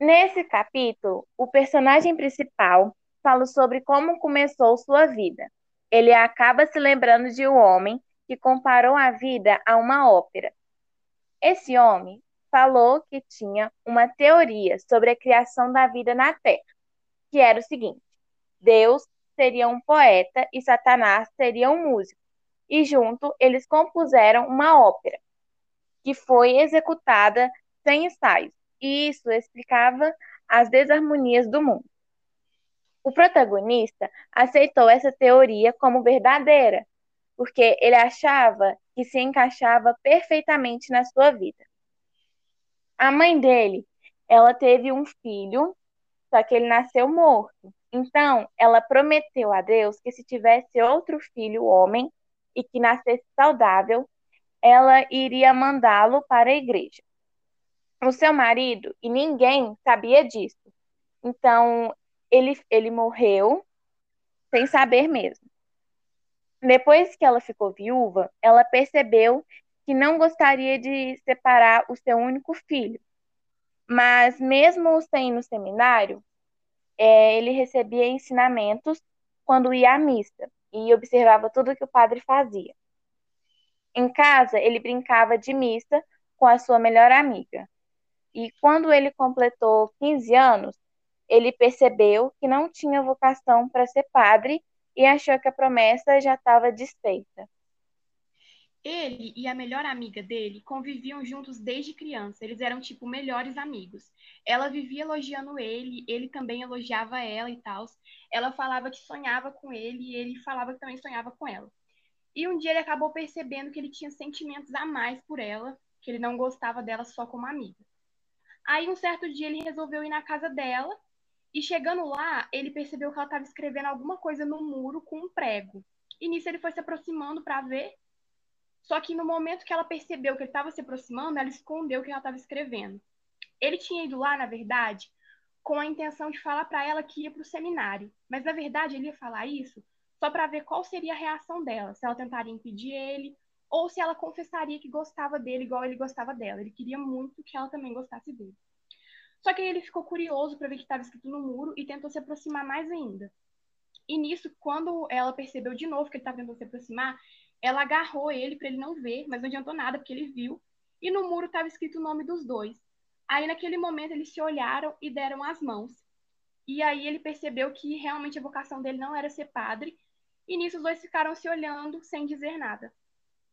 Nesse capítulo, o personagem principal fala sobre como começou sua vida. Ele acaba se lembrando de um homem que comparou a vida a uma ópera. Esse homem falou que tinha uma teoria sobre a criação da vida na Terra, que era o seguinte: Deus seria um poeta e Satanás seria um músico. E junto eles compuseram uma ópera, que foi executada sem ensaios. E isso explicava as desarmonias do mundo. O protagonista aceitou essa teoria como verdadeira, porque ele achava que se encaixava perfeitamente na sua vida. A mãe dele, ela teve um filho, só que ele nasceu morto. Então, ela prometeu a Deus que se tivesse outro filho homem e que nascesse saudável, ela iria mandá-lo para a igreja. O seu marido, e ninguém sabia disso. Então, ele, ele morreu sem saber mesmo. Depois que ela ficou viúva, ela percebeu que não gostaria de separar o seu único filho. Mas, mesmo sem ir no seminário, é, ele recebia ensinamentos quando ia à missa e observava tudo que o padre fazia. Em casa, ele brincava de missa com a sua melhor amiga. E quando ele completou 15 anos, ele percebeu que não tinha vocação para ser padre e achou que a promessa já estava desfeita. Ele e a melhor amiga dele conviviam juntos desde criança. Eles eram, tipo, melhores amigos. Ela vivia elogiando ele, ele também elogiava ela e tal. Ela falava que sonhava com ele e ele falava que também sonhava com ela. E um dia ele acabou percebendo que ele tinha sentimentos a mais por ela, que ele não gostava dela só como amiga. Aí, um certo dia, ele resolveu ir na casa dela e, chegando lá, ele percebeu que ela estava escrevendo alguma coisa no muro com um prego. E nisso ele foi se aproximando para ver só que no momento que ela percebeu que ele estava se aproximando, ela escondeu o que ela estava escrevendo. Ele tinha ido lá, na verdade, com a intenção de falar para ela que ia para o seminário. Mas, na verdade, ele ia falar isso só para ver qual seria a reação dela. Se ela tentaria impedir ele ou se ela confessaria que gostava dele igual ele gostava dela. Ele queria muito que ela também gostasse dele. Só que aí ele ficou curioso para ver o que estava escrito no muro e tentou se aproximar mais ainda. E nisso, quando ela percebeu de novo que ele estava tentando se aproximar, ela agarrou ele para ele não ver, mas não adiantou nada porque ele viu. E no muro estava escrito o nome dos dois. Aí naquele momento eles se olharam e deram as mãos. E aí ele percebeu que realmente a vocação dele não era ser padre. E nisso os dois ficaram se olhando sem dizer nada.